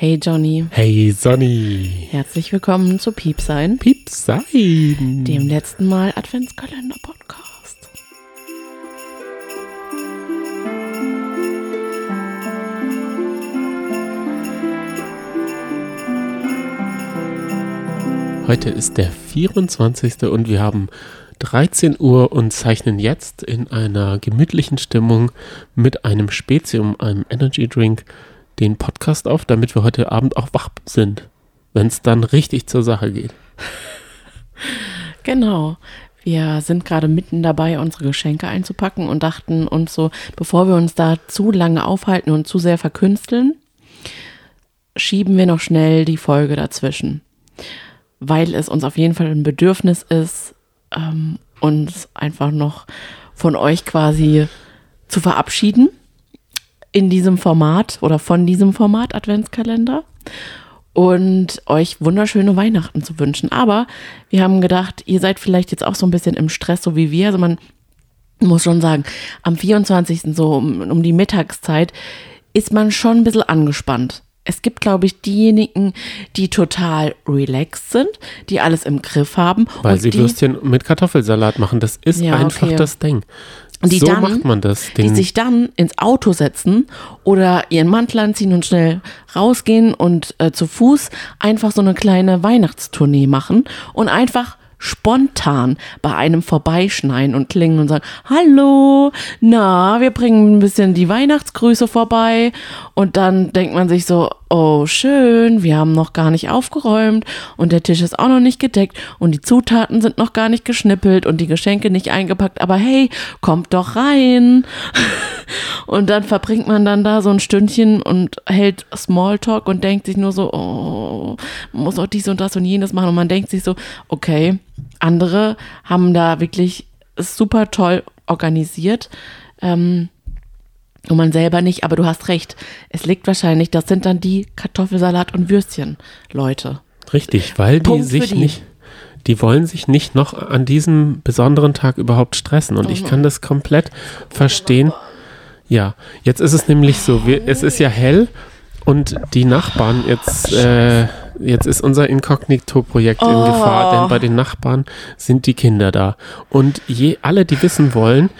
Hey Johnny. Hey Sonny. Herzlich willkommen zu Piepsein. Piepsein. Dem letzten Mal Adventskalender-Podcast. Heute ist der 24. und wir haben 13 Uhr und zeichnen jetzt in einer gemütlichen Stimmung mit einem Spezium, einem Energy Drink, den Podcast auf, damit wir heute Abend auch wach sind, wenn es dann richtig zur Sache geht. Genau. Wir sind gerade mitten dabei, unsere Geschenke einzupacken und dachten uns so, bevor wir uns da zu lange aufhalten und zu sehr verkünsteln, schieben wir noch schnell die Folge dazwischen. Weil es uns auf jeden Fall ein Bedürfnis ist, ähm, uns einfach noch von euch quasi zu verabschieden in diesem Format oder von diesem Format Adventskalender und euch wunderschöne Weihnachten zu wünschen. Aber wir haben gedacht, ihr seid vielleicht jetzt auch so ein bisschen im Stress, so wie wir. Also man muss schon sagen, am 24. so um, um die Mittagszeit ist man schon ein bisschen angespannt. Es gibt, glaube ich, diejenigen, die total relaxed sind, die alles im Griff haben. Weil sie die, Würstchen mit Kartoffelsalat machen. Das ist Ja, einfach okay. das Ding. Die so dann- macht man das. die Den, sich dann ins Auto setzen oder ihren Mantel anziehen und schnell rausgehen und äh, zu Fuß einfach so eine kleine Weihnachtstournee machen und einfach spontan bei einem vorbeischneien und klingen und sagen, hallo, na, wir bringen ein bisschen die Weihnachtsgrüße vorbei und dann denkt man sich so, oh schön, wir haben noch gar nicht aufgeräumt und der Tisch ist auch noch nicht gedeckt und die Zutaten sind noch gar nicht geschnippelt und die Geschenke nicht eingepackt, aber hey, kommt doch rein. Und dann verbringt man dann da so ein Stündchen und hält Smalltalk und denkt sich nur so, oh, muss auch dies und das und jenes machen. Und man denkt sich so, okay, andere haben da wirklich super toll organisiert. Ähm, und man selber nicht, aber du hast recht. Es liegt wahrscheinlich, das sind dann die Kartoffelsalat und Würstchen, Leute. richtig, weil die Punkt sich die. nicht, die wollen sich nicht noch an diesem besonderen Tag überhaupt stressen. Und Mhm. ich kann das komplett verstehen. Ja, jetzt ist es nämlich so, wir, es ist ja hell und die Nachbarn jetzt, äh, jetzt ist unser Inkognito-Projekt in Oh. Gefahr, denn bei den Nachbarn sind die Kinder da. Und je, alle, die wissen wollen,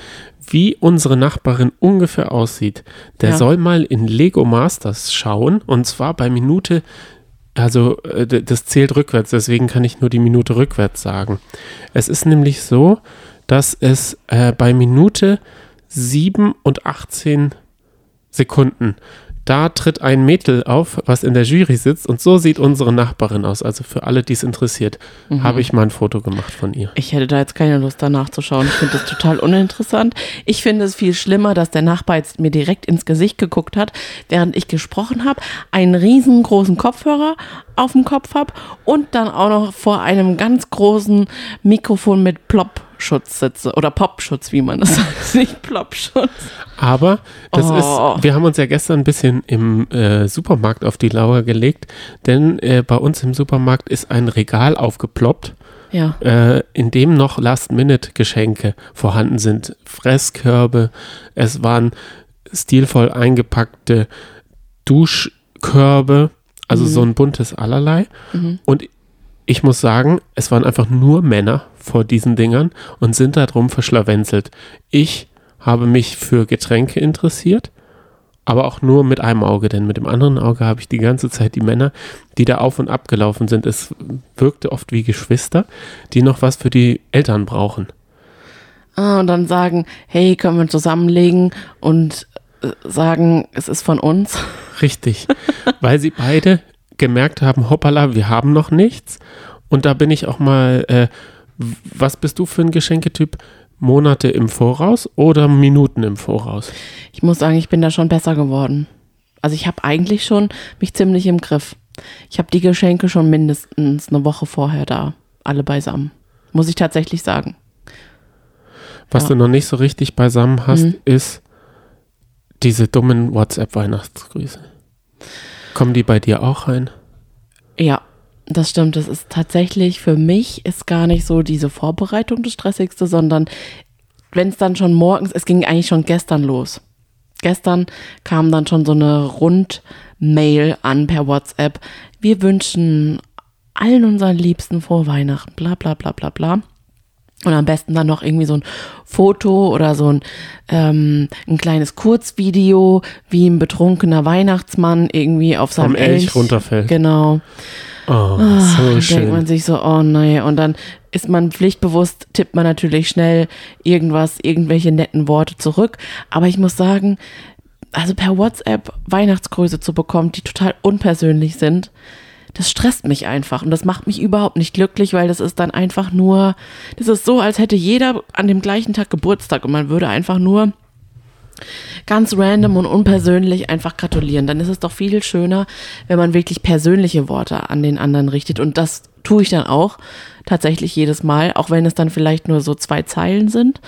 wie unsere Nachbarin ungefähr aussieht, der Ja. soll mal in Lego Masters schauen und zwar bei Minute, also äh, das zählt rückwärts, deswegen kann ich nur die Minute rückwärts sagen. Es ist nämlich so, dass es äh, bei Minute 7 und 18 Sekunden. Da tritt ein Mädel auf, was in der Jury sitzt und so sieht unsere Nachbarin aus. Also für alle, die es interessiert, Mhm. habe ich mal ein Foto gemacht von ihr. Ich hätte da jetzt keine Lust danach zu schauen. Ich finde das total uninteressant. Ich finde es viel schlimmer, dass der Nachbar jetzt mir direkt ins Gesicht geguckt hat, während ich gesprochen habe, einen riesengroßen Kopfhörer auf dem Kopf habe und dann auch noch vor einem ganz großen Mikrofon mit Plop-Schutz sitze. Oder Popschutz, wie man das sagt. Nicht Plopschutz. Aber das Oh. ist, wir haben uns ja gestern ein bisschen im äh, Supermarkt auf die Lauer gelegt, denn äh, bei uns im Supermarkt ist ein Regal aufgeploppt, Ja. äh, in dem noch Last-Minute-Geschenke vorhanden sind. Fresskörbe, es waren stilvoll eingepackte Duschkörbe, also so ein buntes Allerlei. Und ich muss sagen, es waren einfach nur Männer vor diesen Dingern und sind darum verschlawenzelt. Ich habe mich für Getränke interessiert, aber auch nur mit einem Auge, denn mit dem anderen Auge habe ich die ganze Zeit die Männer, die da auf und ab gelaufen sind. Es wirkte oft wie Geschwister, die noch was für die Eltern brauchen. Ah, und dann sagen, hey, können wir zusammenlegen und äh, sagen, es ist von uns. Richtig, weil sie beide gemerkt haben, hoppala, wir haben noch nichts. Und da bin ich auch mal, äh, was bist du für ein Geschenketyp? Monate im Voraus oder Minuten im Voraus? Ich muss sagen, ich bin da schon besser geworden. Also ich habe eigentlich schon mich ziemlich im Griff. Ich habe die Geschenke schon mindestens eine Woche vorher da, alle beisammen. Muss ich tatsächlich sagen. Was Ja. du noch nicht so richtig beisammen hast, Mhm. ist diese dummen WhatsApp-Weihnachtsgrüße. Kommen die bei dir auch rein? Ja, das stimmt. Das ist tatsächlich für mich ist gar nicht so diese Vorbereitung das Stressigste, sondern wenn es dann schon morgens, es ging eigentlich schon gestern los. gestern kam dann schon so eine Rundmail an per WhatsApp. Wir wünschen allen unseren Liebsten frohe Weihnachten, bla bla bla bla bla. Und am besten dann noch irgendwie so ein Foto oder so ein, ähm, ein kleines Kurzvideo, wie ein betrunkener Weihnachtsmann irgendwie auf seinem Vom Elch Elch runterfällt. Genau. Oh, Ah, so dann denkt man schön. sich so, oh nee. Und dann ist man pflichtbewusst, tippt man natürlich schnell irgendwas, irgendwelche netten Worte zurück. Aber ich muss sagen, also per WhatsApp Weihnachtsgrüße zu bekommen, die total unpersönlich sind, das stresst mich einfach. Und das macht mich überhaupt nicht glücklich, weil das ist dann einfach nur, das ist so, als hätte jeder an dem gleichen Tag Geburtstag und man würde einfach nur ganz random und unpersönlich einfach gratulieren. Dann ist es doch viel schöner, wenn man wirklich persönliche Worte an den anderen richtet. Und das tue ich dann auch tatsächlich jedes Mal, auch wenn es dann vielleicht nur so zwei Zeilen sind.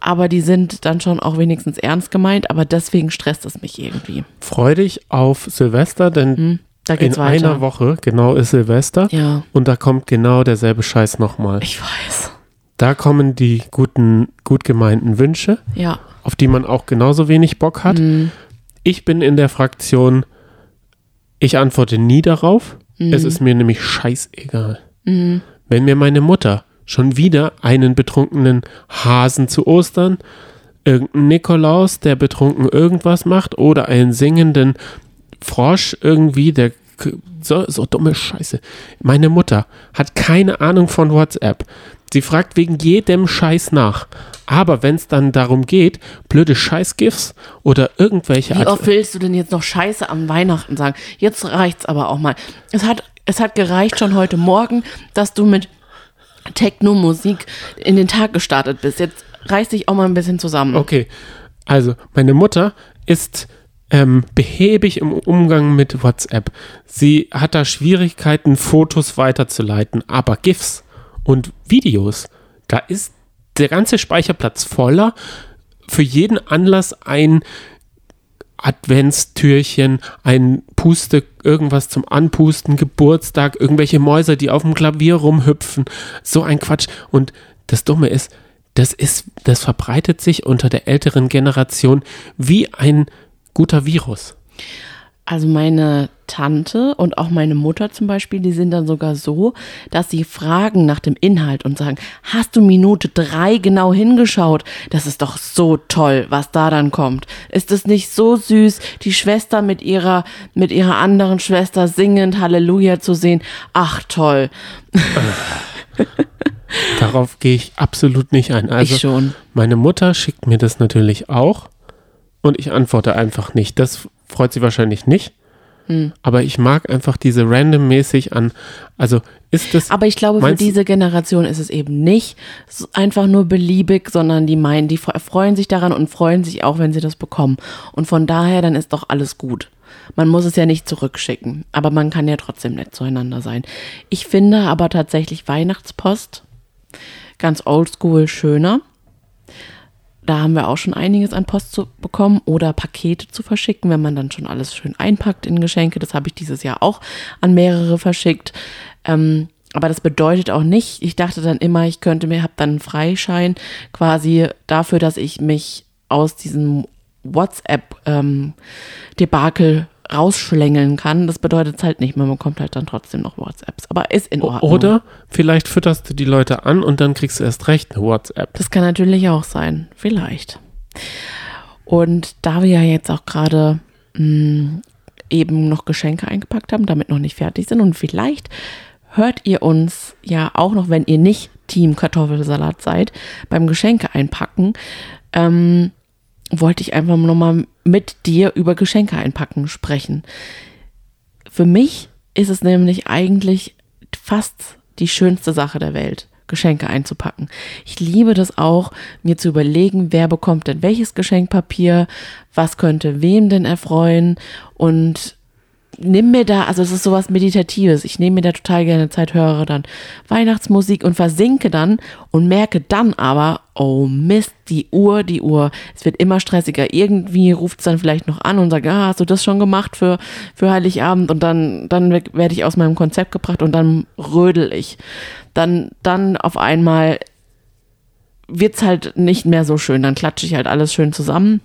Aber die sind dann schon auch wenigstens ernst gemeint, aber deswegen stresst es mich irgendwie. Freu dich auf Silvester, denn Hm, da in geht's weiter. einer Woche genau ist Silvester Ja, und da kommt genau derselbe Scheiß nochmal. ich weiß. Da kommen die guten, gut gemeinten Wünsche, Ja. auf die man auch genauso wenig Bock hat. Mhm. Ich bin in der Fraktion, ich antworte nie darauf. Es ist mir nämlich scheißegal. Mhm. Wenn mir meine Mutter schon wieder einen betrunkenen Hasen zu Ostern, irgendeinen Nikolaus, der betrunken irgendwas macht, oder einen singenden Frosch irgendwie, der so, so dumme Scheiße. Meine Mutter hat keine Ahnung von WhatsApp. Sie fragt wegen jedem Scheiß nach. Aber wenn es dann darum geht, blöde Scheiß-GIFs oder irgendwelche Wie oft willst du denn jetzt noch Scheiße am Weihnachten sagen? Jetzt reicht's aber auch mal. Es hat, es hat gereicht schon heute Morgen, dass du mit Techno-Musik in den Tag gestartet bist. Jetzt reiß dich auch mal ein bisschen zusammen. Okay, also meine Mutter ist ähm, behäbig im Umgang mit WhatsApp. Sie hat da Schwierigkeiten, Fotos weiterzuleiten, aber GIFs und Videos, da ist der ganze Speicherplatz voller. Für jeden Anlass ein Adventstürchen, ein Puste, irgendwas zum Anpusten, Geburtstag, irgendwelche Mäuse, die auf dem Klavier rumhüpfen, so ein Quatsch. Und das Dumme ist, das ist, das verbreitet sich unter der älteren Generation wie ein guter Virus. Also meine Tante und auch meine Mutter zum Beispiel, die sind dann sogar so, dass sie fragen nach dem Inhalt und sagen, hast du Minute drei genau hingeschaut? Das ist doch so toll, was da dann kommt. Ist es nicht so süß, die Schwester mit ihrer, mit ihrer anderen Schwester singend Halleluja zu sehen? Ach toll. Darauf gehe ich absolut nicht ein. Also ich schon. meine Mutter schickt mir das natürlich auch und ich antworte einfach nicht. Das freut sie wahrscheinlich nicht. Hm. Aber ich mag einfach diese randommäßig an. Also ist das. Aber ich glaube, für diese Generation ist es eben nicht einfach nur beliebig, sondern die meinen, die fre- freuen sich daran und freuen sich auch, wenn sie das bekommen. Und von daher, dann ist doch alles gut. Man muss es ja nicht zurückschicken, aber man kann ja trotzdem nett zueinander sein. Ich finde aber tatsächlich Weihnachtspost ganz oldschool schöner. Da haben wir auch schon einiges an Post zu bekommen oder Pakete zu verschicken, wenn man dann schon alles schön einpackt in Geschenke. Das habe ich dieses Jahr auch an mehrere verschickt. Ähm, aber das bedeutet auch nicht, ich dachte dann immer, ich könnte mir, habe dann einen Freischein quasi dafür, dass ich mich aus diesem WhatsApp-Debakel rausschlängeln kann. Das bedeutet es halt nicht, man bekommt halt dann trotzdem noch WhatsApps. Aber ist in Ordnung. Oder vielleicht fütterst du die Leute an und dann kriegst du erst recht eine WhatsApp. Das kann natürlich auch sein. Vielleicht. Und da wir ja jetzt auch gerade mh, eben noch Geschenke eingepackt haben, damit noch nicht fertig sind und vielleicht hört ihr uns ja auch noch, wenn ihr nicht Team Kartoffelsalat seid, beim Geschenke einpacken, ähm, wollte ich einfach nochmal mit dir über Geschenke einpacken sprechen. Für mich ist es nämlich eigentlich fast die schönste Sache der Welt, Geschenke einzupacken. Ich liebe das auch, mir zu überlegen, wer bekommt denn welches Geschenkpapier, was könnte wem denn erfreuen und nimm mir da, also es ist sowas Meditatives, ich nehme mir da total gerne Zeit, höre dann Weihnachtsmusik und versinke dann und merke dann aber, oh Mist, die Uhr, die Uhr, es wird immer stressiger. Irgendwie ruft es dann vielleicht noch an und sagt, ah, hast du das schon gemacht für, für Heiligabend? Und dann, dann werde ich aus meinem Konzept gebracht und dann rödel ich. Dann, dann auf einmal wird's halt nicht mehr so schön, dann klatsche ich halt alles schön zusammen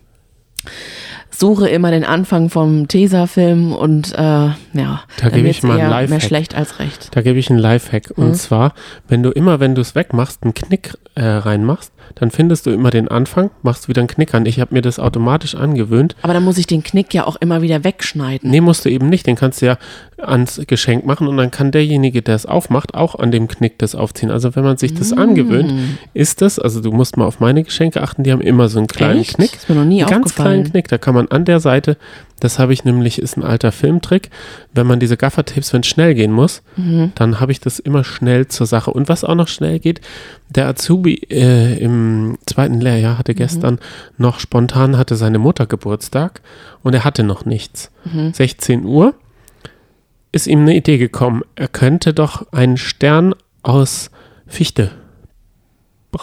suche immer den Anfang vom Tesafilm und äh, ja, Da gebe ich mal einen eher mehr Lifehack. schlecht als recht. Da gebe ich einen Lifehack. Und Mhm. zwar, wenn du immer, wenn du es wegmachst, einen Knick äh, reinmachst, dann findest du immer den Anfang, machst wieder einen Knick an. Ich habe mir das automatisch angewöhnt. Aber dann muss ich den Knick ja auch immer wieder wegschneiden. Nee, musst du eben nicht. Den kannst du ja ans Geschenk machen und dann kann derjenige, der es aufmacht, auch an dem Knick das aufziehen. Also wenn man sich das angewöhnt, ist das, also du musst mal auf meine Geschenke achten, die haben immer so einen kleinen Echt? Knick. Ist mir noch nie Einen ganz kleinen. Knick. Da kann man an der Seite, das habe ich nämlich, ist ein alter Filmtrick, wenn man diese Gaffertapes, wenn es schnell gehen muss, Mhm. dann habe ich das immer schnell zur Sache. Und was auch noch schnell geht, der Azubi äh, im zweiten Lehrjahr Mhm. hatte gestern noch spontan, hatte seine Mutter Geburtstag und er hatte noch nichts. Mhm. 16 Uhr ist ihm eine Idee gekommen. Er könnte doch einen Stern aus Fichte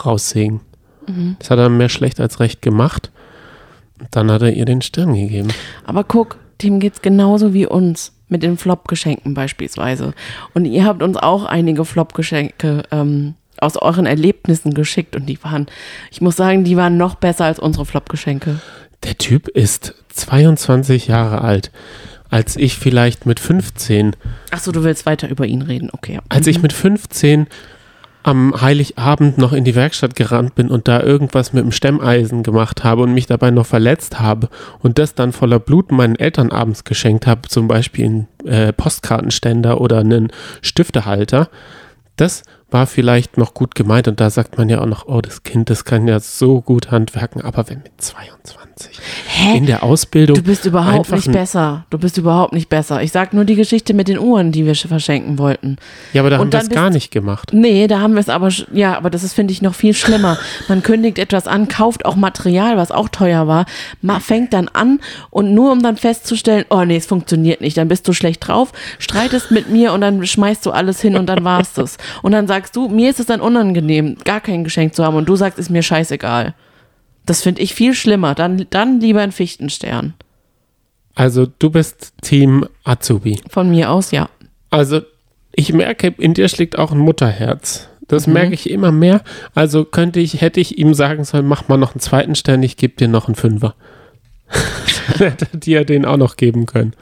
raussägen. Mhm. Das hat er mehr schlecht als recht gemacht. Und dann hat er ihr den Stern gegeben. Aber guck, dem geht's genauso wie uns mit den Flop-Geschenken beispielsweise. Und ihr habt uns auch einige Flop-Geschenke ähm, aus euren Erlebnissen geschickt und die waren, ich muss sagen, die waren noch besser als unsere Flop-Geschenke. Der Typ ist 22 Jahre alt. Als ich vielleicht mit 15, Achso, du willst weiter über ihn reden, okay. ja. als ich mit 15 am Heiligabend noch in die Werkstatt gerannt bin und da irgendwas mit dem Stemmeisen gemacht habe und mich dabei noch verletzt habe und das dann voller Blut meinen Eltern abends geschenkt habe, zum Beispiel einen äh, Postkartenständer oder einen Stiftehalter, das war vielleicht noch gut gemeint und da sagt man ja auch noch, oh, das Kind, das kann ja so gut handwerken, aber wenn mit 22 Hä? in der Ausbildung Du bist überhaupt nicht besser. Du bist überhaupt nicht besser. Ich sag nur die Geschichte mit den Uhren, die wir sch- verschenken wollten. Ja, aber da Und haben wir es gar nicht gemacht. Nee, da haben wir es aber, ja, aber das ist, finde ich, noch viel schlimmer. Man kündigt etwas an, kauft auch Material, was auch teuer war, fängt dann an und nur um dann festzustellen, oh nee, es funktioniert nicht, dann bist du schlecht drauf, streitest mit mir und dann schmeißt du alles hin und dann war's das. Und dann sagst du, mir ist es dann unangenehm, gar kein Geschenk zu haben und du sagst, ist mir scheißegal. Das finde ich viel schlimmer. Dann, dann lieber ein Fichtenstern. Also du bist Team Azubi. Von mir aus, ja. Also ich merke, in dir schlägt auch ein Mutterherz. Das Mhm. merke ich immer mehr. Also könnte ich, hätte ich ihm sagen sollen, mach mal noch einen zweiten Stern, ich gebe dir noch einen Fünfer. Dann hätte dir den auch noch geben können.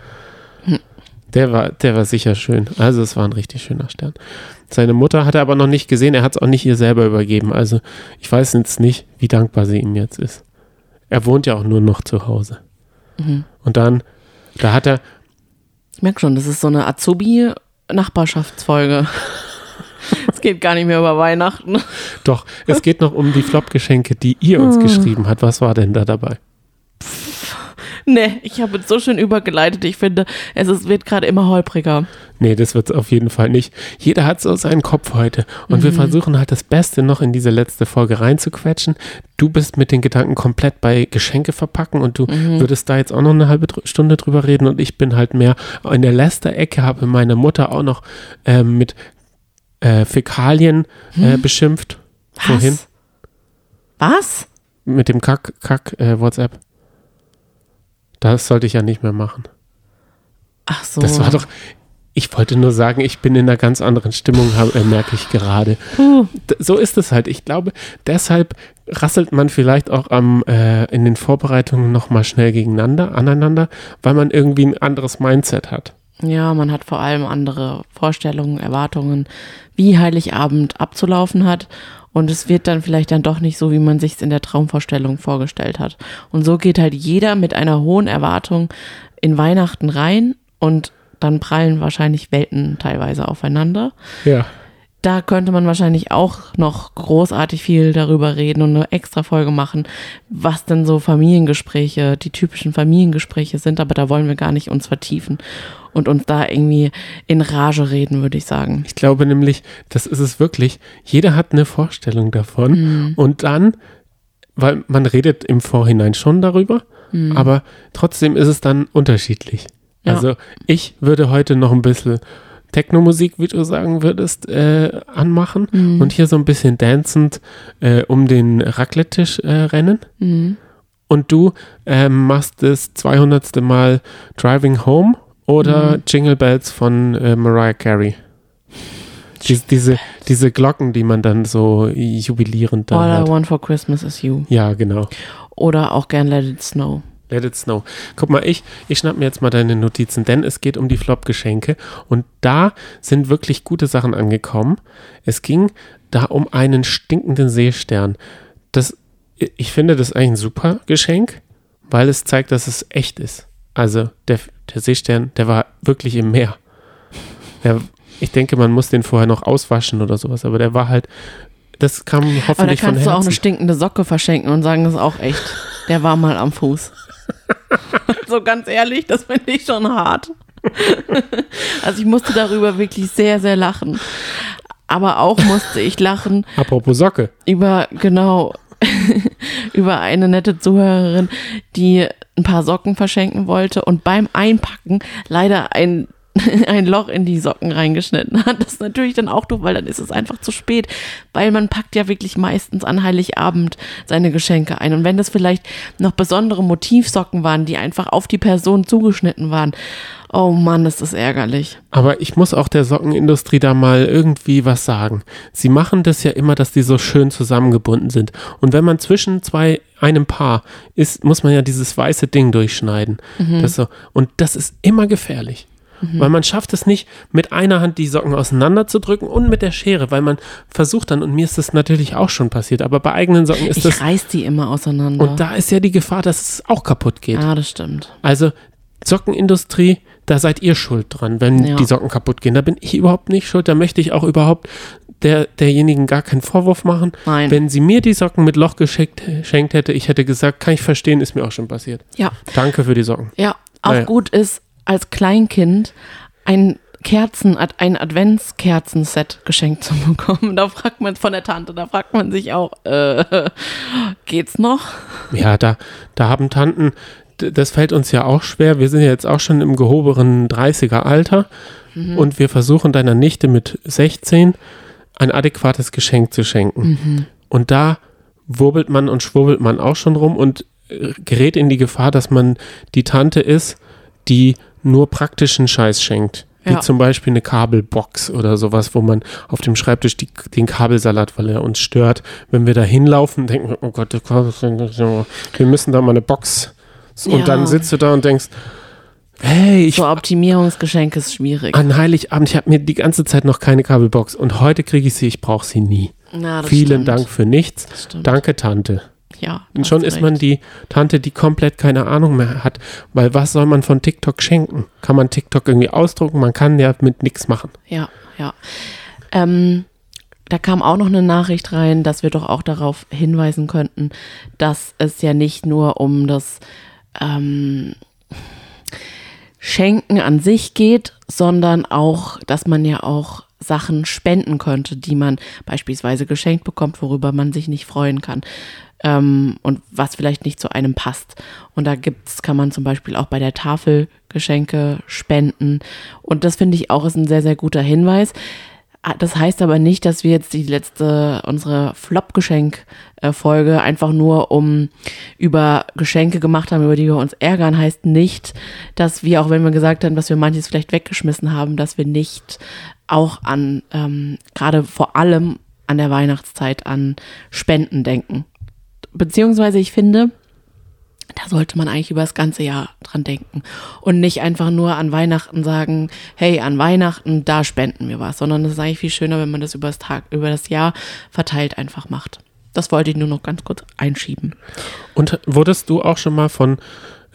Der war, der war sicher schön. Also es war ein richtig schöner Stern. Seine Mutter hat er aber noch nicht gesehen, er hat es auch nicht ihr selber übergeben. Also ich weiß jetzt nicht, wie dankbar sie ihm jetzt ist. Er wohnt ja auch nur noch zu Hause. Mhm. Und dann, da hat er, Ich merke schon, das ist so eine Azubi-Nachbarschaftsfolge. Es geht gar nicht mehr über Weihnachten. Doch, es geht noch um die Flop-Geschenke, die ihr uns geschrieben habt. Was war denn da dabei? Nee, ich habe es so schön übergeleitet. Ich finde, es ist, wird gerade immer holpriger. Nee, das wird auf jeden Fall nicht. Jeder hat so seinen Kopf heute. Und wir versuchen halt das Beste noch in diese letzte Folge reinzuquetschen. Du bist mit den Gedanken komplett bei Geschenke verpacken und du würdest da jetzt auch noch eine halbe Stunde drüber reden. Und ich bin halt mehr in der Lester-Ecke, habe meine Mutter auch noch ähm, mit äh, Fäkalien äh, beschimpft. Vorhin. Was? Mit dem Kack, Kack, äh, WhatsApp. Das sollte ich ja nicht mehr machen. Ach so. Das war doch. Ich wollte nur sagen, ich bin in einer ganz anderen Stimmung, äh, merke ich gerade. So ist es halt. Ich glaube, deshalb rasselt man vielleicht auch am, äh, in den Vorbereitungen nochmal schnell gegeneinander, aneinander, weil man irgendwie ein anderes Mindset hat. Ja, man hat vor allem andere Vorstellungen, Erwartungen, wie Heiligabend abzulaufen hat. Und es wird dann vielleicht dann doch nicht so, wie man sich es in der Traumvorstellung vorgestellt hat. Und so geht halt jeder mit einer hohen Erwartung in Weihnachten rein und dann prallen wahrscheinlich Welten teilweise aufeinander. Ja. Da könnte man wahrscheinlich auch noch großartig viel darüber reden und eine extra Folge machen, was denn so Familiengespräche, die typischen Familiengespräche sind, aber da wollen wir gar nicht uns vertiefen und uns da irgendwie in Rage reden, würde ich sagen. Ich glaube nämlich, das ist es wirklich. Jeder hat eine Vorstellung davon. Und dann, weil man redet im Vorhinein schon darüber, aber trotzdem ist es dann unterschiedlich. Ja. Also ich würde heute noch ein bisschen Techno-Musik, wie du sagen würdest, äh, anmachen und hier so ein bisschen dancend äh, um den Raclette-Tisch äh, rennen. Und du ähm, machst das 200. Mal Driving Home oder Jingle Bells von äh, Mariah Carey. Diese, diese, diese Glocken, die man dann so jubilierend da All I hat. want for Christmas is you. Ja, genau. Oder auch gern Let It Snow. Let it snow. Guck mal, ich, ich schnapp mir jetzt mal deine Notizen, denn es geht um die Flop-Geschenke und da sind wirklich gute Sachen angekommen. Es ging da um einen stinkenden Seestern. Das, ich finde das eigentlich ein super Geschenk, weil es zeigt, dass es echt ist. Also der, der Seestern, der war wirklich im Meer. Der, ich denke, man muss den vorher noch auswaschen oder sowas, aber der war halt, das kam Aber da hoffentlich von kannst du auch eine Herzen. stinkende Socke verschenken und sagen, das ist auch echt. Der war mal am Fuß. so ganz ehrlich, das finde ich schon hart. also ich musste darüber wirklich sehr, sehr lachen. Aber auch musste ich lachen Apropos Socke. über, genau, über eine nette Zuhörerin, die ein paar Socken verschenken wollte und beim Einpacken leider ein, ein Loch in die Socken reingeschnitten hat. Das ist natürlich dann auch doof, weil dann ist es einfach zu spät, weil man packt ja wirklich meistens an Heiligabend seine Geschenke ein. Und wenn das vielleicht noch besondere Motivsocken waren, die einfach auf die Person zugeschnitten waren, oh Mann, ist das ärgerlich. Aber ich muss auch der Sockenindustrie da mal irgendwie was sagen. Sie machen das ja immer, dass die so schön zusammengebunden sind. Und wenn man zwischen zwei, einem Paar ist, muss man ja dieses weiße Ding durchschneiden. Das so, und das ist immer gefährlich. Weil man schafft es nicht, mit einer Hand die Socken auseinanderzudrücken und mit der Schere, weil man versucht dann, und mir ist das natürlich auch schon passiert, aber bei eigenen Socken ist Ich das, reiß die immer auseinander. und da ist ja die Gefahr, dass es auch kaputt geht. ah, das stimmt. Also Sockenindustrie, da seid ihr schuld dran, wenn Ja. die Socken kaputt gehen. Da bin ich überhaupt nicht schuld. Da möchte ich auch überhaupt der, derjenigen gar keinen Vorwurf machen. Nein. Wenn sie mir die Socken mit Loch geschickt, geschenkt hätte, ich hätte gesagt, kann ich verstehen, ist mir auch schon passiert. Ja, Danke für die Socken. ja. Auch Naja. gut ist, als Kleinkind ein Kerzen, ein Adventskerzenset geschenkt zu bekommen. Da fragt man von der Tante, da fragt man sich auch, äh, geht's noch? Ja, da, da haben Tanten, das fällt uns ja auch schwer. Wir sind ja jetzt auch schon im gehobenen 30er Alter und wir versuchen deiner Nichte mit 16 ein adäquates Geschenk zu schenken. Und da wurbelt man und schwurbelt man auch schon rum und äh, gerät in die Gefahr, dass man die Tante ist, die nur praktischen Scheiß schenkt. Wie Ja. zum Beispiel eine Kabelbox oder sowas, wo man auf dem Schreibtisch die, den Kabelsalat, weil er uns stört. Wenn wir da hinlaufen, denken wir, oh Gott, wir müssen da mal eine Box. Und Ja. dann sitzt du da und denkst, hey, ich So Optimierungsgeschenk ist schwierig. an Heiligabend, ich habe mir die ganze Zeit noch keine Kabelbox und heute kriege ich sie, ich brauche sie nie. Na, Vielen stimmt. Dank für nichts. Danke, Tante. Ja, Und schon ist man recht. die Tante, die komplett keine Ahnung mehr hat. Weil was soll man von TikTok schenken? Kann man TikTok irgendwie ausdrucken? Man kann ja mit nichts machen. Ja, ja. Ähm, da kam auch noch eine Nachricht rein, dass wir doch auch darauf hinweisen könnten, dass es ja nicht nur um das ähm, Schenken an sich geht, sondern auch, dass man ja auch Sachen spenden könnte, die man beispielsweise geschenkt bekommt, worüber man sich nicht freuen kann. Ähm, und was vielleicht nicht zu einem passt. Und da gibt's, kann man zum Beispiel auch bei der Tafel Geschenke spenden. Und das finde ich auch ist ein sehr, sehr guter Hinweis. Ah, Das heißt aber nicht, dass wir jetzt die letzte, unsere Flop-Geschenk-Folge einfach nur um über Geschenke gemacht haben, über die wir uns ärgern, heißt nicht, dass wir, auch wenn wir gesagt haben, dass wir manches vielleicht weggeschmissen haben, dass wir nicht auch an, ähm, gerade vor allem an der Weihnachtszeit an Spenden denken. Beziehungsweise ich finde, da sollte man eigentlich über das ganze Jahr dran denken und nicht einfach nur an Weihnachten sagen, hey, an Weihnachten, da spenden wir was, sondern es ist eigentlich viel schöner, wenn man das über das Tag, über das Jahr verteilt einfach macht. Das wollte ich nur noch ganz kurz einschieben. Und wurdest du auch schon mal von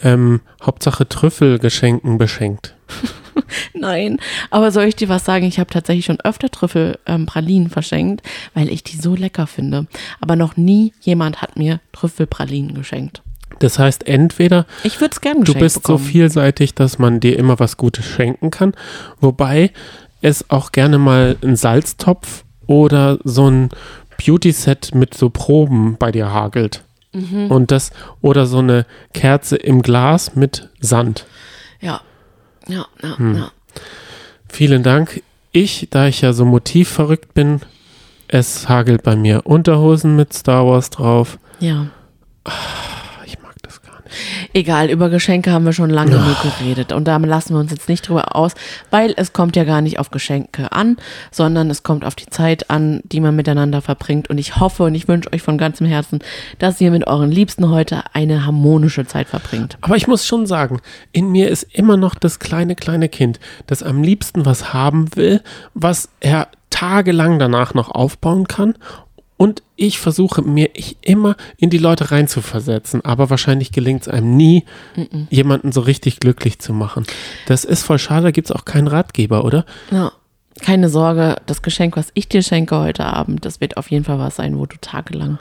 ähm, Hauptsache Trüffelgeschenken beschenkt? Nein, aber soll ich dir was sagen? Ich habe tatsächlich schon öfter Trüffelpralinen verschenkt, weil ich die so lecker finde. Aber noch nie jemand hat mir Trüffelpralinen geschenkt. Das heißt, entweder Ich würde es gerne du bist so bekommen. vielseitig, dass man dir immer was Gutes schenken kann, wobei es auch gerne mal ein Salztopf oder so ein Beauty-Set mit so Proben bei dir hagelt. Mhm. Und das, oder so eine Kerze im Glas mit Sand. Ja, ja, ja, Hm. ja. Vielen Dank. Ich, da ich ja so motivverrückt bin, es hagelt bei mir Unterhosen mit Star Wars drauf. Ja, Ich mag das gar nicht. Egal, über Geschenke haben wir schon lange genug geredet. Und da lassen wir uns jetzt nicht drüber aus, weil es kommt ja gar nicht auf Geschenke an, sondern es kommt auf die Zeit an, die man miteinander verbringt. Und ich hoffe und ich wünsche euch von ganzem Herzen, dass ihr mit euren Liebsten heute eine harmonische Zeit verbringt. Aber ich muss schon sagen, in mir ist immer noch das kleine, kleine Kind, das am liebsten was haben will, was er tagelang danach noch aufbauen kann und ich versuche mir ich immer in die Leute reinzuversetzen, aber wahrscheinlich gelingt es einem nie, jemanden so richtig glücklich zu machen. Das ist voll schade, da gibt es auch keinen Ratgeber, oder? Ja. Keine Sorge, das Geschenk, was ich dir schenke heute Abend, das wird auf jeden Fall was sein, wo du tagelang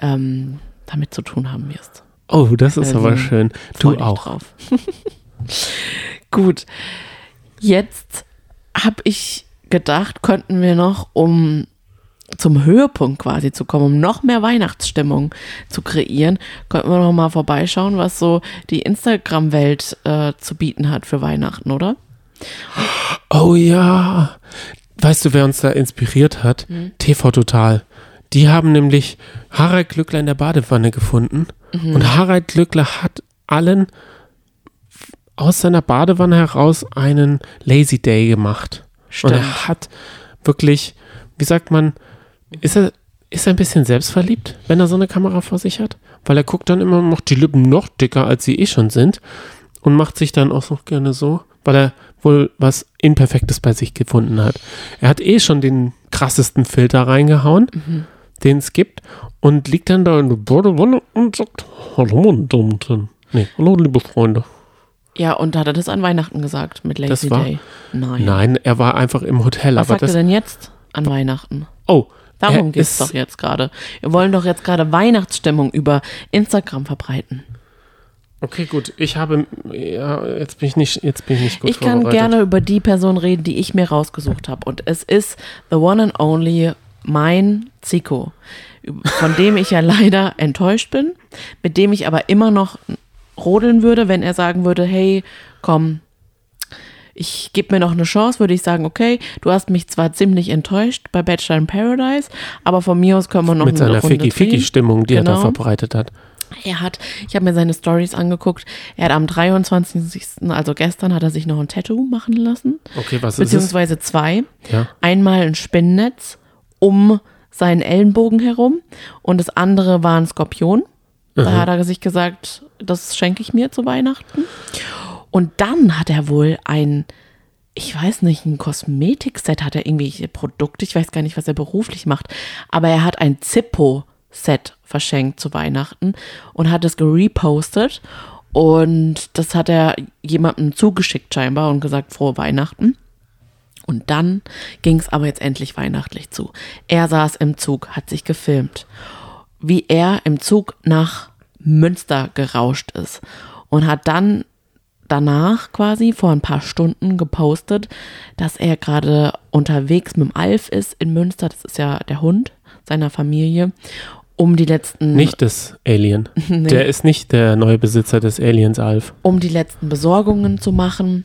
ähm, damit zu tun haben wirst. Oh, das ist Also, aber schön. Du auch. Drauf. Gut. Jetzt habe ich gedacht, könnten wir noch, um zum Höhepunkt quasi zu kommen, um noch mehr Weihnachtsstimmung zu kreieren, könnten wir noch mal vorbeischauen, was so die Instagram-Welt äh, zu bieten hat für Weihnachten, oder? Oh ja. Weißt du, wer uns da inspiriert hat? Hm. TV Total. Die haben nämlich Harald Glückler in der Badewanne gefunden. Mhm. Und Harald Glückler hat allen aus seiner Badewanne heraus einen Lazy Day gemacht. Und Stimmt. er hat wirklich, wie sagt man, ist er, ist er ein bisschen selbstverliebt, wenn er so eine Kamera vor sich hat? Weil er guckt dann immer, macht die Lippen noch dicker, als sie eh schon sind und macht sich dann auch noch gerne so, weil er wohl was Imperfektes bei sich gefunden hat. Er hat eh schon den krassesten Filter reingehauen, den es gibt und liegt dann da in der Badewanne und sagt, hallo meine Damen und Herren. Nee, hallo liebe Freunde. Ja, und hat er das an Weihnachten gesagt mit Lazy Das war- Day? Nein. Nein, er war einfach im Hotel, Was sagt er das, denn jetzt an Weihnachten? oh, Darum er geht's ist- doch jetzt gerade. Wir wollen doch jetzt gerade Weihnachtsstimmung über Instagram verbreiten. Okay, gut. Ich habe, ja, jetzt bin ich nicht, jetzt bin ich nicht gut ich kann gerne über die Person reden, die ich mir rausgesucht habe. Und es ist the one and only mein Zico, von dem ich ja leider enttäuscht bin, mit dem ich aber immer noch rodeln würde, wenn er sagen würde, hey, komm, ich gebe mir noch eine Chance, würde ich sagen, okay, du hast mich zwar ziemlich enttäuscht bei Bachelor in Paradise, aber von mir aus können wir noch Mit eine seiner. Ficky-Ficky-Stimmung, die er da Genau. verbreitet hat. Er hat, ich habe mir seine Stories angeguckt, er hat am 23., also gestern, hat er sich noch ein Tattoo machen lassen, Okay, was ist es? beziehungsweise zwei. Ja. Einmal ein Spinnennetz um seinen Ellenbogen herum und das andere war ein Skorpion. Da hat er sich gesagt, das schenke ich mir zu Weihnachten. Und dann hat er wohl ein, ich weiß nicht, ein Kosmetikset, hat er irgendwelche Produkte, ich weiß gar nicht, was er beruflich macht, aber er hat ein Zippo-Set verschenkt zu Weihnachten und hat es gerepostet und das hat er jemandem zugeschickt scheinbar und gesagt, frohe Weihnachten. Und dann ging es aber jetzt endlich weihnachtlich zu. Er saß im Zug, hat sich gefilmt, wie er im Zug nach Münster gerauscht ist und hat dann danach quasi vor ein paar Stunden gepostet, dass er gerade unterwegs mit dem Alf ist in Münster, das ist ja der Hund seiner Familie, um die letzten Nicht das Alien. Der ist nicht der neue Besitzer des Aliens Alf. um die letzten Besorgungen zu machen.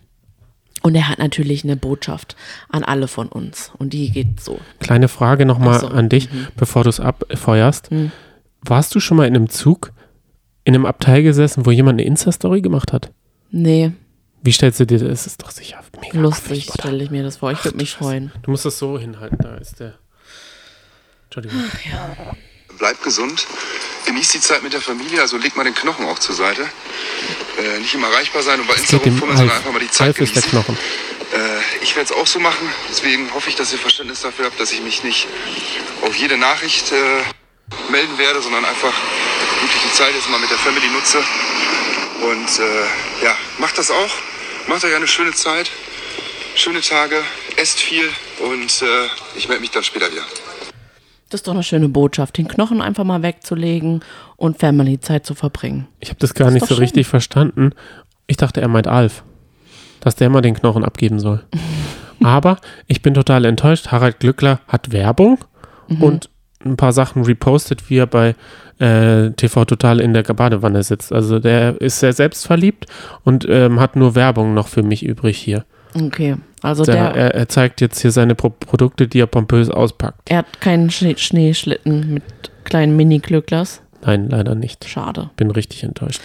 Und er hat natürlich eine Botschaft an alle von uns. Und die geht so. Kleine Frage nochmal so, Mhm. an dich, bevor du es abfeuerst. Warst du schon mal in einem Zug, in einem Abteil gesessen, wo jemand eine Insta-Story gemacht hat? Nee, Wie stellst du dir das? Das ist doch sicher mega lustig stelle ich mir das vor. Ich würde mich freuen. Du musst das so hinhalten, da ist der. Entschuldigung. Bleibt gesund, genießt die Zeit mit der Familie, also legt mal den Knochen auch zur Seite. Äh, nicht immer erreichbar sein und bei Insta rumfummeln, sondern einfach mal die Zeit Alf ist der genießen. Knochen. Äh, ich werde es auch so machen, deswegen hoffe ich, dass ihr Verständnis dafür habt, dass ich mich nicht auf jede Nachricht äh, melden werde, sondern einfach wirklich die Zeit jetzt mal mit der Family nutze. Und äh, ja, macht das auch. Macht euch eine schöne Zeit, schöne Tage, esst viel und äh, ich melde mich dann später wieder. Das ist doch eine schöne Botschaft, den Knochen einfach mal wegzulegen und Family-Zeit zu verbringen. Ich habe das gar nicht doch so schön. richtig verstanden. Ich dachte, er meint Alf. Dass der mal den Knochen abgeben soll. Aber ich bin total enttäuscht. Harald Glückler hat Werbung Mhm. und ein paar Sachen repostet, wie er bei äh, TV Total in der Badewanne sitzt. Also der ist sehr selbstverliebt und ähm, hat nur Werbung noch für mich übrig hier. Okay, also Der, der, er, er zeigt jetzt hier seine Pro Produkte, die er pompös auspackt. er hat keinen Schne Schneeschlitten mit kleinen Mini-Glücklers. Nein, leider nicht. Schade. Bin richtig enttäuscht.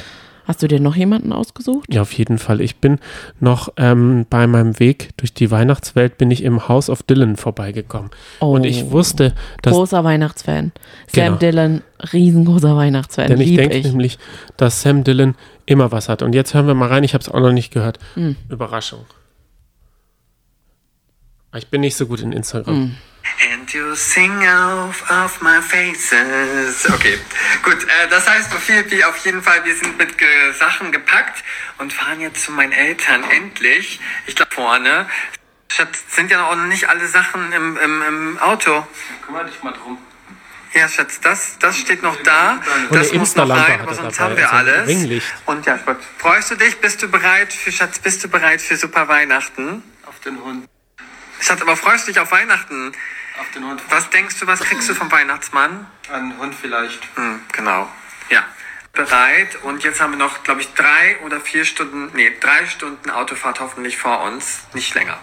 Hast du dir noch jemanden ausgesucht? Ja, auf jeden Fall. Ich bin noch ähm, bei meinem Weg durch die Weihnachtswelt bin ich im House of Dylan vorbeigekommen. Oh, Und ich wusste, dass großer Weihnachtsfan. Genau. Sam Dillon, riesengroßer Weihnachtsfan. Denn ich denke ich. nämlich, dass Sam Dillon immer was hat. Und jetzt hören wir mal rein. Ich habe es auch noch nicht gehört. Hm. Überraschung. Ich bin nicht so gut in Instagram. Hm. And you sing off of my faces. Okay, gut. Äh, das heißt, Sophie, auf jeden Fall, wir sind mit äh, Sachen gepackt und fahren jetzt zu meinen Eltern. Endlich. Ich glaube vorne. Schatz, sind ja noch nicht alle Sachen im, im, im Auto. Kümmere dich mal drum. Ja, Schatz, das, das steht noch da. Und Das muss noch rein, aber er sonst haben wir also alles. Ringlicht. Und ja, gut. Freust du dich? Bist du bereit für Schatz? Bist du bereit für super Weihnachten? Auf den Hund. Schatz, aber freust du dich auf Weihnachten? Auf den Hund. Was denkst du, was kriegst du vom Weihnachtsmann? Ein Hund vielleicht. Hm, genau. Ja. Bereit. Und jetzt haben wir noch, glaube ich, drei oder vier Stunden, nee, drei Stunden Autofahrt hoffentlich vor uns. Nicht länger.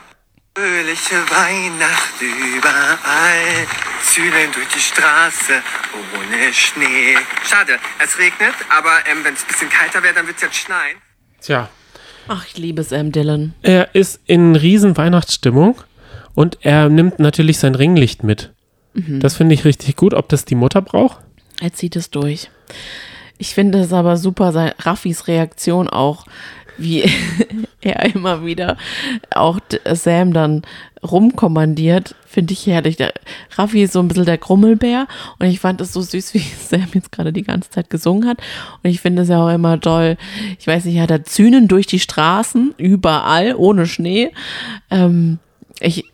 Fröhliche Weihnacht überall, Zügeln durch die Straße ohne Schnee. Schade, es regnet, aber ähm, wenn es ein bisschen kalter wäre, dann wird es jetzt schneien. Tja, Ach, ich liebe Sam Dillon. er ist in riesen Weihnachtsstimmung und er nimmt natürlich sein Ringlicht mit. Mhm. Das finde ich richtig gut. Ob das die Mutter braucht? Er zieht es durch. Ich finde es aber super, sein, Raffis Reaktion auch, wie er immer wieder auch Sam dann rumkommandiert, finde ich herrlich. Der, Raffi ist so ein bisschen der Grummelbär und ich fand es so süß, wie Sam jetzt gerade die ganze Zeit gesungen hat. Und ich finde es ja auch immer toll. Ich weiß nicht, hat er Zünen durch die Straßen, überall, ohne Schnee. Ähm, ich,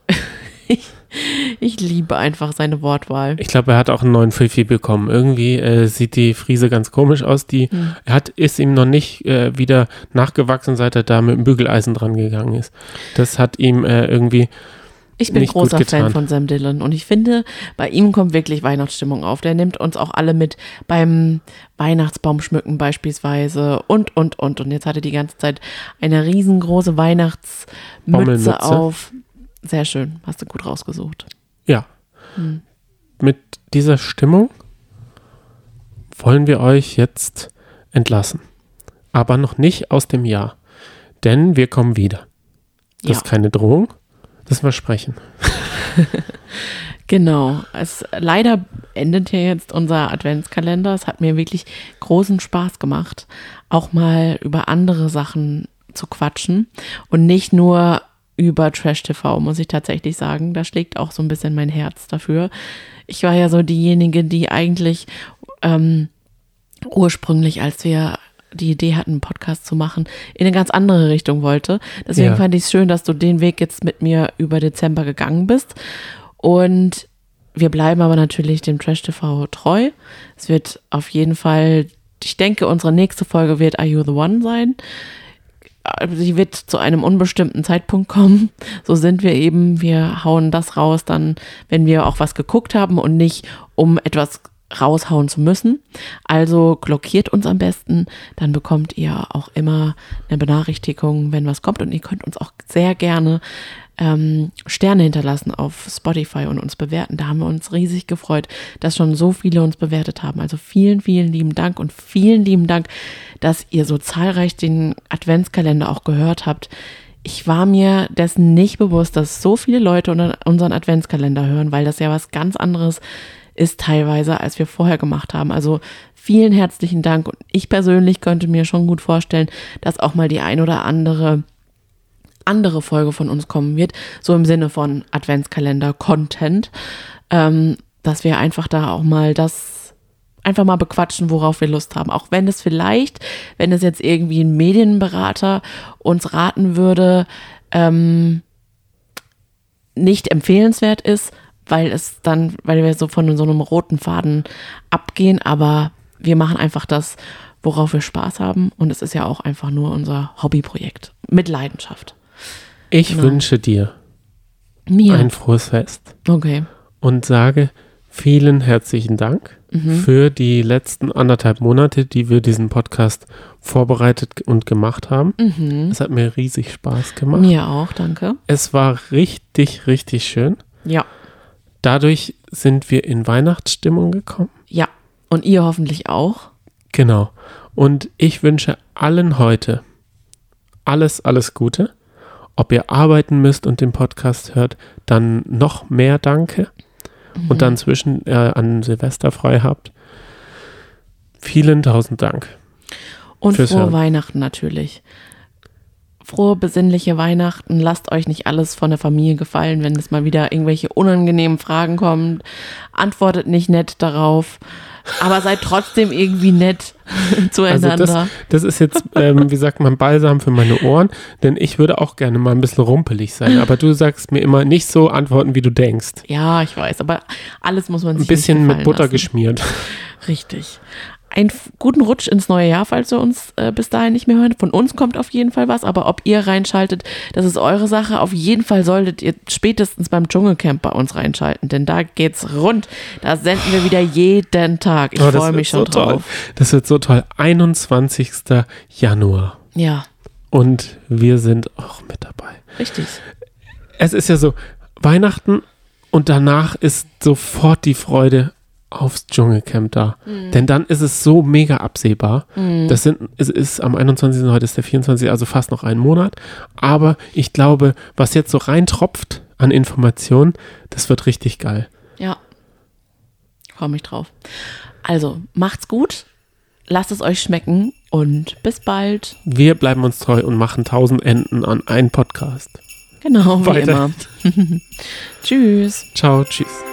ich, ich liebe einfach seine Wortwahl. Ich glaube, er hat auch einen neuen Fifi bekommen. Irgendwie äh, sieht die Friese ganz komisch aus. Die Hm. er hat ist ihm noch nicht äh, wieder nachgewachsen, seit er da mit dem Bügeleisen dran gegangen ist. Das hat ihm äh, irgendwie Ich bin nicht großer Fan von Sam Dillon und ich finde, bei ihm kommt wirklich Weihnachtsstimmung auf. Der nimmt uns auch alle mit beim Weihnachtsbaumschmücken beispielsweise und, und, und. Und jetzt hatte die ganze Zeit eine riesengroße Weihnachtsmütze auf. Sehr schön, hast du gut rausgesucht. Ja. Hm. Mit dieser Stimmung wollen wir euch jetzt entlassen. Aber noch nicht aus dem Jahr. Denn wir kommen wieder. Das Ja. ist keine Drohung. Das Versprechen. Genau. Es, leider endet hier jetzt unser Adventskalender. Es hat mir wirklich großen Spaß gemacht, auch mal über andere Sachen zu quatschen und nicht nur über Trash TV, muss ich tatsächlich sagen. Da schlägt auch so ein bisschen mein Herz dafür. Ich war ja so diejenige, die eigentlich ähm, ursprünglich, als wir die Idee hatten, einen Podcast zu machen, in eine ganz andere Richtung wollte. Deswegen Ja. fand ich es schön, dass du den Weg jetzt mit mir über Dezember gegangen bist. Und wir bleiben aber natürlich dem Trash TV treu. Es wird auf jeden Fall, ich denke, unsere nächste Folge wird Are You the One sein. Sie wird zu einem unbestimmten Zeitpunkt kommen. So sind wir eben. Wir hauen das raus dann, wenn wir auch was geguckt haben und nicht, um etwas raushauen zu müssen. Also blockiert uns am besten, dann bekommt ihr auch immer eine Benachrichtigung, wenn was kommt. Und ihr könnt uns auch sehr gerne ähm, Sterne hinterlassen auf Spotify und uns bewerten. Da haben wir uns riesig gefreut, dass schon so viele uns bewertet haben. Also vielen, vielen lieben Dank und vielen lieben Dank, dass ihr so zahlreich den Adventskalender auch gehört habt. Ich war mir dessen nicht bewusst, dass so viele Leute unseren Adventskalender hören, weil das ja was ganz anderes ist teilweise, als wir vorher gemacht haben. Also vielen herzlichen Dank. Und ich persönlich könnte mir schon gut vorstellen, dass auch mal die ein oder andere andere Folge von uns kommen wird, so im Sinne von Adventskalender-Content, ähm, dass wir einfach da auch mal das einfach mal bequatschen, worauf wir Lust haben. Auch wenn es vielleicht, wenn es jetzt irgendwie ein Medienberater uns raten würde, ähm, nicht empfehlenswert ist, weil es dann, weil wir so von so einem roten Faden abgehen, aber wir machen einfach das, worauf wir Spaß haben und es ist ja auch einfach nur unser Hobbyprojekt mit Leidenschaft. Ich Genau. wünsche dir Mir. ein frohes Fest okay. und sage vielen herzlichen Dank Mhm. für die letzten anderthalb Monate, die wir diesen Podcast vorbereitet und gemacht haben. Es hat mir riesig Spaß gemacht. Mhm. Mir auch, danke. Es war richtig, richtig schön. Ja. Dadurch sind wir in Weihnachtsstimmung gekommen. Ja. Und ihr hoffentlich auch. Genau. Und ich wünsche allen heute alles, alles Gute. Ob ihr arbeiten müsst und den Podcast hört, dann noch mehr Danke. Und dann zwischen äh, an Silvester frei habt. Vielen tausend Dank. Und frohe Hören. Weihnachten natürlich. Frohe, besinnliche Weihnachten. Lasst euch nicht alles von der Familie gefallen, wenn es mal wieder irgendwelche unangenehmen Fragen kommen. Antwortet nicht nett darauf. Aber seid trotzdem irgendwie nett Also zueinander. das, das ist jetzt, ähm, wie sagt man, Balsam für meine Ohren, denn ich würde auch gerne mal ein bisschen rumpelig sein. Aber du sagst mir immer nicht so antworten, wie du denkst. ja, ich weiß, aber alles muss man sich Ein bisschen mit Butter lassen. geschmiert. Richtig. Einen guten Rutsch ins neue Jahr, falls wir uns äh, bis dahin nicht mehr hören. Von uns kommt auf jeden Fall was, aber ob ihr reinschaltet, das ist eure Sache. Auf jeden Fall solltet ihr spätestens beim Dschungelcamp bei uns reinschalten, denn da geht's rund. Da senden wir wieder jeden Tag. Ich Oh, freue mich schon so toll. drauf. Das wird so toll. 21. Januar. Ja, Und wir sind auch mit dabei. richtig. Es ist ja so, Weihnachten und danach ist sofort die Freude aufs Dschungelcamp da. Denn dann ist es so mega absehbar. Das sind, es ist am 21. heute ist der 24. also fast noch ein Monat. Aber ich glaube, was jetzt so reintropft an Informationen, das wird richtig geil. Ja. Freue mich drauf. Also, macht's gut. Lasst es euch schmecken und bis bald. Wir bleiben uns treu und machen tausend Enden an einen Podcast. Genau, wie Weiter. immer. Tschüss. Ciao, tschüss.